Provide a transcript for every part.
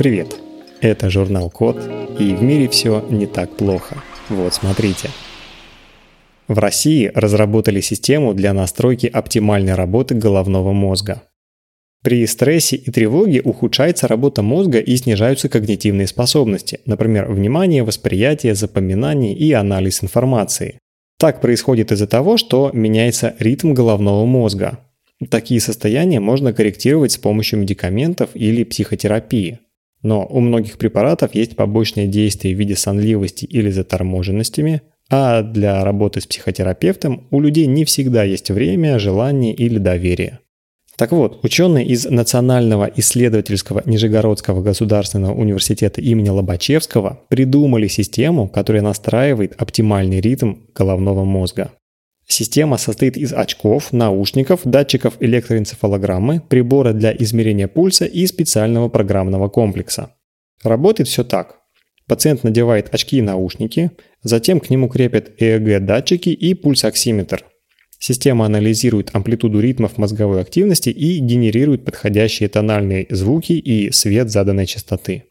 Привет! Это журнал Код, и в мире все не так плохо. Вот смотрите. В России разработали систему для настройки оптимальной работы головного мозга. При стрессе и тревоге ухудшается работа мозга и снижаются когнитивные способности, например, внимание, восприятие, запоминание и анализ информации. Так происходит из-за того, что меняется ритм головного мозга. Такие состояния можно корректировать с помощью медикаментов или психотерапии. Но у многих препаратов есть побочные действия в виде сонливости или заторможенностями, а для работы с психотерапевтом у людей не всегда есть время, желание или доверие. Так вот, ученые из Национального исследовательского Нижегородского государственного университета имени Лобачевского придумали систему, которая настраивает оптимальный ритм головного мозга. Система состоит из очков, наушников, датчиков электроэнцефалограммы, прибора для измерения пульса и специального программного комплекса. Работает все так. Пациент надевает очки и наушники, затем к нему крепят ЭЭГ-датчики и пульсоксиметр. Система анализирует амплитуду ритмов мозговой активности и генерирует подходящие тональные звуки и свет заданной частоты.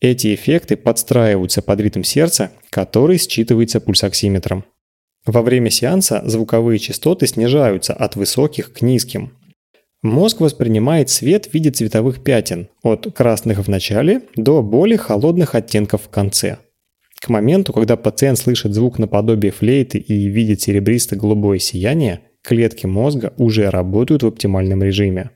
Эти эффекты подстраиваются под ритм сердца, который считывается пульсоксиметром. Во время сеанса звуковые частоты снижаются от высоких к низким. Мозг воспринимает свет в виде цветовых пятен, от красных в начале до более холодных оттенков в конце. К моменту, когда пациент слышит звук наподобие флейты и видит серебристо-голубое сияние, клетки мозга уже работают в оптимальном режиме.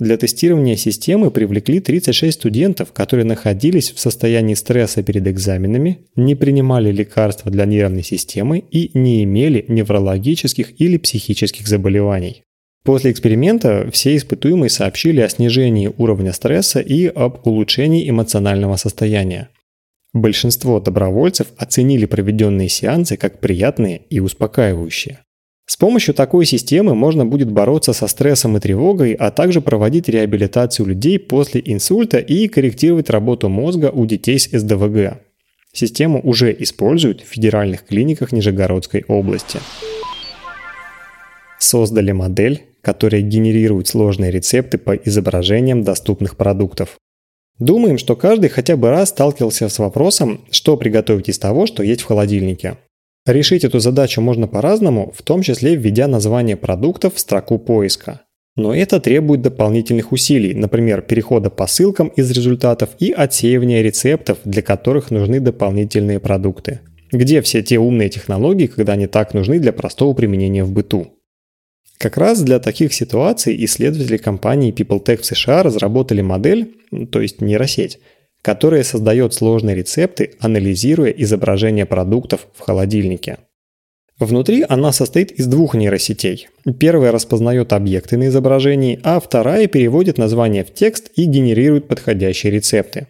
Для тестирования системы привлекли 36 студентов, которые находились в состоянии стресса перед экзаменами, не принимали лекарства для нервной системы и не имели неврологических или психических заболеваний. После эксперимента все испытуемые сообщили о снижении уровня стресса и об улучшении эмоционального состояния. Большинство добровольцев оценили проведенные сеансы как приятные и успокаивающие. С помощью такой системы можно будет бороться со стрессом и тревогой, а также проводить реабилитацию людей после инсульта и корректировать работу мозга у детей с СДВГ. Систему уже используют в федеральных клиниках Нижегородской области. Создали модель, которая генерирует сложные рецепты по изображениям доступных продуктов. Думаем, что каждый хотя бы раз сталкивался с вопросом, что приготовить из того, что есть в холодильнике. Решить эту задачу можно по-разному, в том числе введя название продуктов в строку поиска. Но это требует дополнительных усилий, например, перехода по ссылкам из результатов и отсеивания рецептов, для которых нужны дополнительные продукты. Где все те умные технологии, когда они так нужны для простого применения в быту? Как раз для таких ситуаций исследователи компании PeopleTech в США разработали модель, то есть нейросеть, которая создает сложные рецепты, анализируя изображение продуктов в холодильнике. Внутри она состоит из двух нейросетей. Первая распознает объекты на изображении, а вторая переводит название в текст и генерирует подходящие рецепты.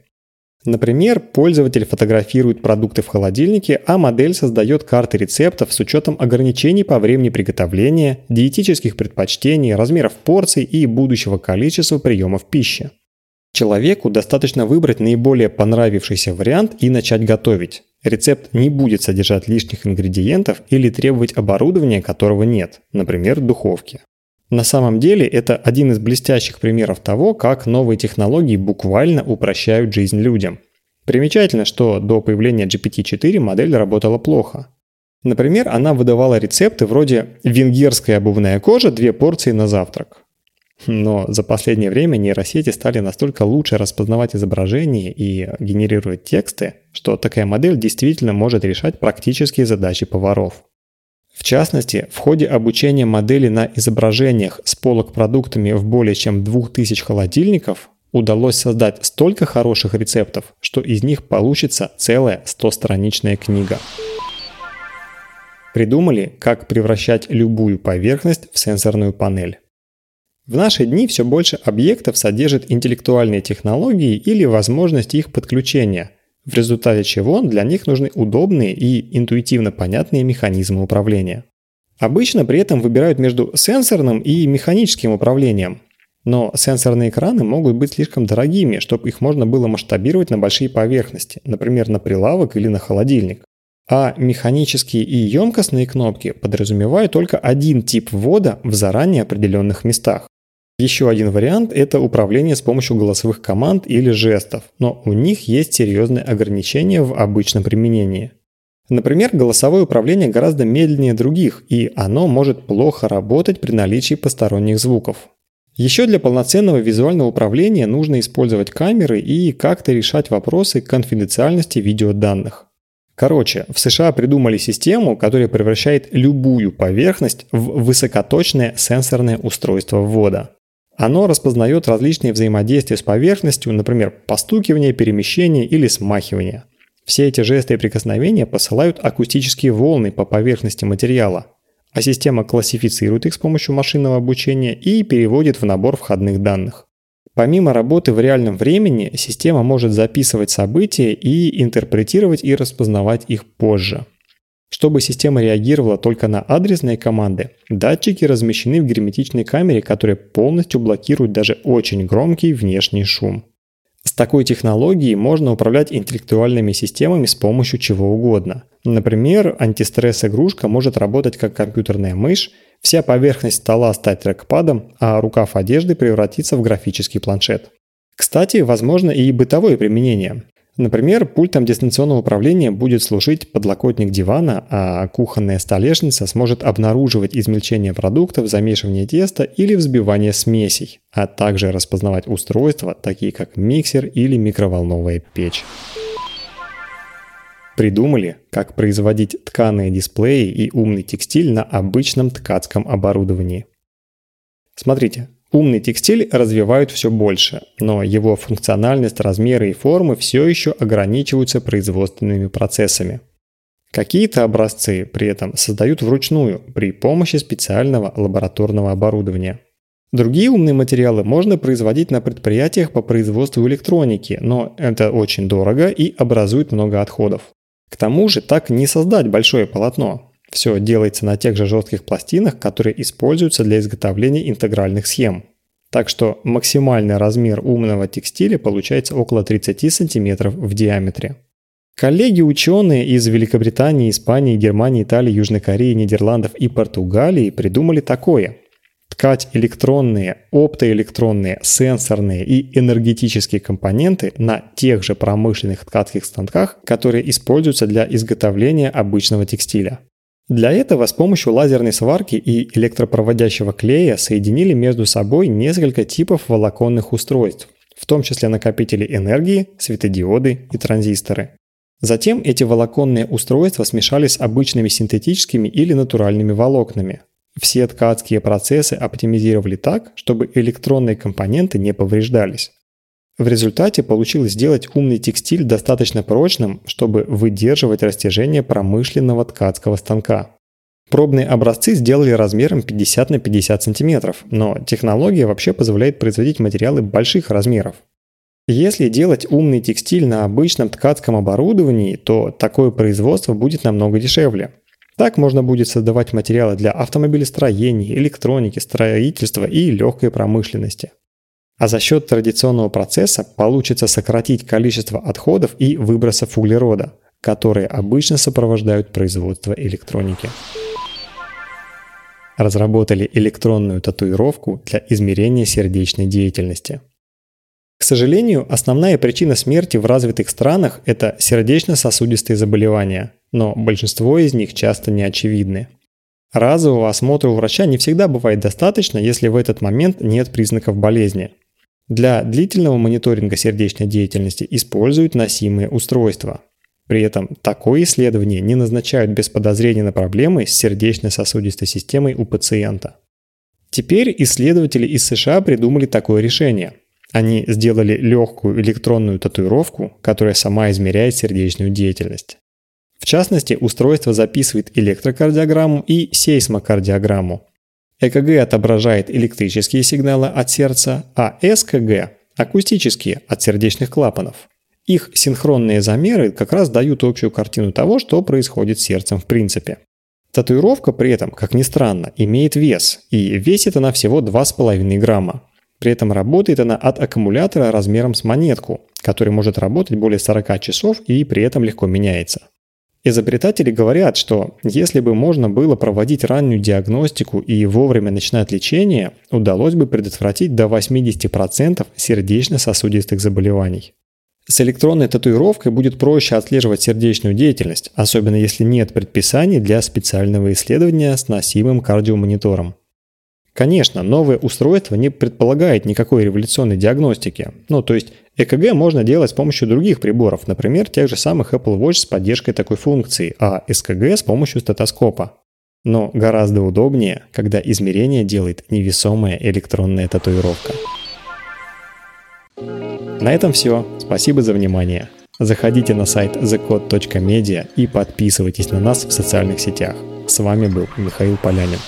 Например, пользователь фотографирует продукты в холодильнике, а модель создает карты рецептов с учетом ограничений по времени приготовления, диетических предпочтений, размеров порций и будущего количества приемов пищи. Человеку достаточно выбрать наиболее понравившийся вариант и начать готовить. Рецепт не будет содержать лишних ингредиентов или требовать оборудования, которого нет, например, духовки. На самом деле это один из блестящих примеров того, как новые технологии буквально упрощают жизнь людям. Примечательно, что до появления GPT-4 модель работала плохо. Например, она выдавала рецепты вроде «венгерская обувная кожа, две порции на завтрак». Но за последнее время нейросети стали настолько лучше распознавать изображения и генерировать тексты, что такая модель действительно может решать практические задачи поваров. В частности, в ходе обучения модели на изображениях с полок продуктами в более чем 2000 холодильников удалось создать столько хороших рецептов, что из них получится целая 100-страничная книга. Придумали, как превращать любую поверхность в сенсорную панель. В наши дни все больше объектов содержит интеллектуальные технологии или возможность их подключения, в результате чего для них нужны удобные и интуитивно понятные механизмы управления. Обычно при этом выбирают между сенсорным и механическим управлением, но сенсорные экраны могут быть слишком дорогими, чтобы их можно было масштабировать на большие поверхности, например, на прилавок или на холодильник. А механические и емкостные кнопки подразумевают только один тип ввода в заранее определенных местах. Еще один вариант – это управление с помощью голосовых команд или жестов, но у них есть серьезные ограничения в обычном применении. Например, голосовое управление гораздо медленнее других, и оно может плохо работать при наличии посторонних звуков. Еще для полноценного визуального управления нужно использовать камеры и как-то решать вопросы конфиденциальности видеоданных. Короче, в США придумали систему, которая превращает любую поверхность в высокоточное сенсорное устройство ввода. Оно распознает различные взаимодействия с поверхностью, например, постукивание, перемещение или смахивание. Все эти жесты и прикосновения посылают акустические волны по поверхности материала, а система классифицирует их с помощью машинного обучения и переводит в набор входных данных. Помимо работы в реальном времени, система может записывать события и интерпретировать и распознавать их позже. Чтобы система реагировала только на адресные команды, датчики размещены в герметичной камере, которая полностью блокирует даже очень громкий внешний шум. С такой технологией можно управлять интеллектуальными системами с помощью чего угодно. Например, антистресс-игрушка может работать как компьютерная мышь, вся поверхность стола стать трекпадом, а рукав одежды превратиться в графический планшет. Кстати, возможно и бытовое применение. Например, пультом дистанционного управления будет служить подлокотник дивана, а кухонная столешница сможет обнаруживать измельчение продуктов, замешивание теста или взбивание смесей, а также распознавать устройства, такие как миксер или микроволновая печь. Придумали, как производить тканые дисплеи и умный текстиль на обычном ткацком оборудовании. Смотрите, Умный текстиль развивают все больше, но его функциональность, размеры и формы все еще ограничиваются производственными процессами. Какие-то образцы при этом создают вручную при помощи специального лабораторного оборудования. Другие умные материалы можно производить на предприятиях по производству электроники, но это очень дорого и образует много отходов. К тому же так не создать большое полотно. Все делается на тех же жестких пластинах, которые используются для изготовления интегральных схем. Так что максимальный размер умного текстиля получается около 30 см в диаметре. Коллеги-ученые из Великобритании, Испании, Германии, Италии, Южной Кореи, Нидерландов и Португалии придумали такое. Ткать электронные, оптоэлектронные, сенсорные и энергетические компоненты на тех же промышленных ткацких станках, которые используются для изготовления обычного текстиля. Для этого с помощью лазерной сварки и электропроводящего клея соединили между собой несколько типов волоконных устройств, в том числе накопители энергии, светодиоды и транзисторы. Затем эти волоконные устройства смешали с обычными синтетическими или натуральными волокнами. Все ткацкие процессы оптимизировали так, чтобы электронные компоненты не повреждались. В результате получилось сделать умный текстиль достаточно прочным, чтобы выдерживать растяжение промышленного ткацкого станка. Пробные образцы сделали размером 50 на 50 см, но технология вообще позволяет производить материалы больших размеров. Если делать умный текстиль на обычном ткацком оборудовании, то такое производство будет намного дешевле. Так можно будет создавать материалы для автомобилестроения, электроники, строительства и легкой промышленности. А за счет традиционного процесса получится сократить количество отходов и выбросов углерода, которые обычно сопровождают производство электроники. Разработали электронную татуировку для измерения сердечной деятельности. К сожалению, основная причина смерти в развитых странах – это сердечно-сосудистые заболевания, но большинство из них часто не очевидны. Разового осмотра у врача не всегда бывает достаточно, если в этот момент нет признаков болезни – для длительного мониторинга сердечной деятельности используют носимые устройства. При этом такое исследование не назначают без подозрения на проблемы с сердечно-сосудистой системой у пациента. Теперь исследователи из США придумали такое решение. Они сделали легкую электронную татуировку, которая сама измеряет сердечную деятельность. В частности, устройство записывает электрокардиограмму и сейсмокардиограмму, ЭКГ отображает электрические сигналы от сердца, а СКГ – акустические от сердечных клапанов. Их синхронные замеры как раз дают общую картину того, что происходит с сердцем в принципе. Татуировка при этом, как ни странно, имеет вес, и весит она всего 2,5 грамма. При этом работает она от аккумулятора размером с монетку, который может работать более 40 часов и при этом легко меняется. Изобретатели говорят, что если бы можно было проводить раннюю диагностику и вовремя начинать лечение, удалось бы предотвратить до 80% сердечно-сосудистых заболеваний. С электронной татуировкой будет проще отслеживать сердечную деятельность, особенно если нет предписаний для специального исследования с носимым кардиомонитором. Конечно, новое устройство не предполагает никакой революционной диагностики. Ну, то есть ЭКГ можно делать с помощью других приборов, например, тех же самых Apple Watch с поддержкой такой функции, а СКГ с помощью стетоскопа. Но гораздо удобнее, когда измерение делает невесомая электронная татуировка. На этом все. Спасибо за внимание. Заходите на сайт thecode.media и подписывайтесь на нас в социальных сетях. С вами был Михаил Полянин.